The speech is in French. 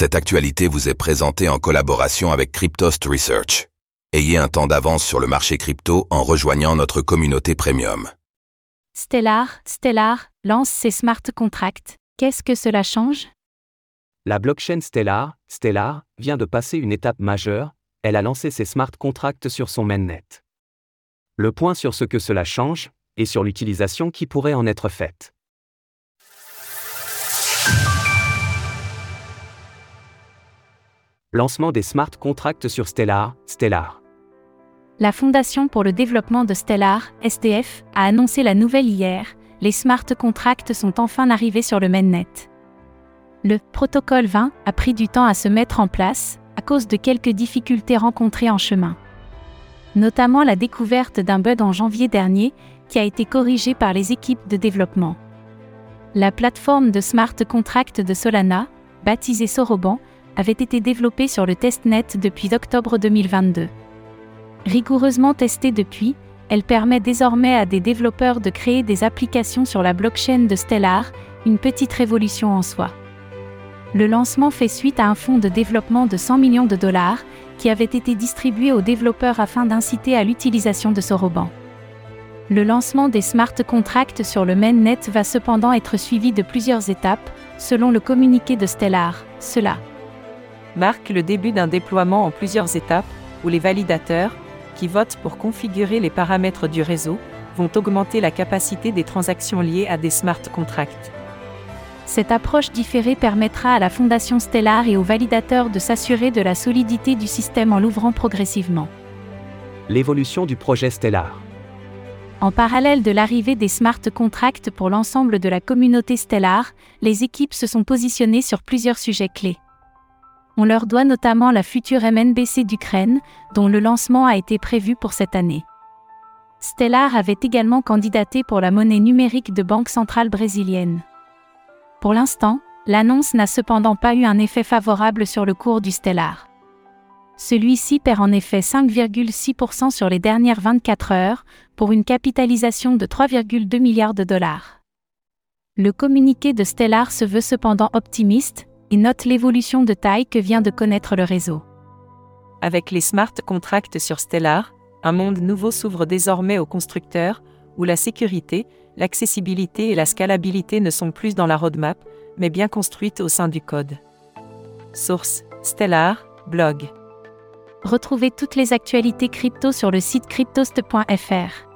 Cette actualité vous est présentée en collaboration avec Cryptost Research. Ayez un temps d'avance sur le marché crypto en rejoignant notre communauté premium. Stellar, Stellar, lance ses smart contracts. Qu'est-ce que cela change? La blockchain Stellar, Stellar, vient de passer une étape majeure, elle a lancé ses smart contracts sur son mainnet. Le point sur ce que cela change, et sur l'utilisation qui pourrait en être faite. Lancement des smart contracts sur Stellar, Stellar. La Fondation pour le développement de Stellar, SDF, a annoncé la nouvelle hier. Les smart contracts sont enfin arrivés sur le mainnet. Le protocole 20 a pris du temps à se mettre en place, à cause de quelques difficultés rencontrées en chemin. Notamment la découverte d'un bug en janvier dernier, qui a été corrigé par les équipes de développement. La plateforme de smart contract de Solana, baptisée Soroban, avait été développée sur le testnet depuis octobre 2022. Rigoureusement testée depuis, elle permet désormais à des développeurs de créer des applications sur la blockchain de Stellar, une petite révolution en soi. Le lancement fait suite à un fonds de développement de 100 millions de dollars, qui avait été distribué aux développeurs afin d'inciter à l'utilisation de Soroban. Le lancement des smart contracts sur le mainnet va cependant être suivi de plusieurs étapes, selon le communiqué de Stellar. Cela marque le début d'un déploiement en plusieurs étapes, où les validateurs, qui votent pour configurer les paramètres du réseau, vont augmenter la capacité des transactions liées à des smart contracts. Cette approche différée permettra à la Fondation Stellar et aux validateurs de s'assurer de la solidité du système en l'ouvrant progressivement. L'évolution du projet Stellar. En parallèle de l'arrivée des smart contracts pour l'ensemble de la communauté Stellar, les équipes se sont positionnées sur plusieurs sujets clés. On leur doit notamment la future MNBC d'Ukraine, dont le lancement a été prévu pour cette année. Stellar avait également candidaté pour la monnaie numérique de Banque centrale brésilienne. Pour l'instant, l'annonce n'a cependant pas eu un effet favorable sur le cours du Stellar. Celui-ci perd en effet 5,6% sur les dernières 24 heures, pour une capitalisation de 3,2 milliards de dollars. Le communiqué de Stellar se veut cependant optimiste, et note l'évolution de taille que vient de connaître le réseau. Avec les smart contracts sur Stellar, un monde nouveau s'ouvre désormais aux constructeurs, où la sécurité, l'accessibilité et la scalabilité ne sont plus dans la roadmap, mais bien construites au sein du code. Source Stellar, blog. Retrouvez toutes les actualités crypto sur le site cryptost.fr.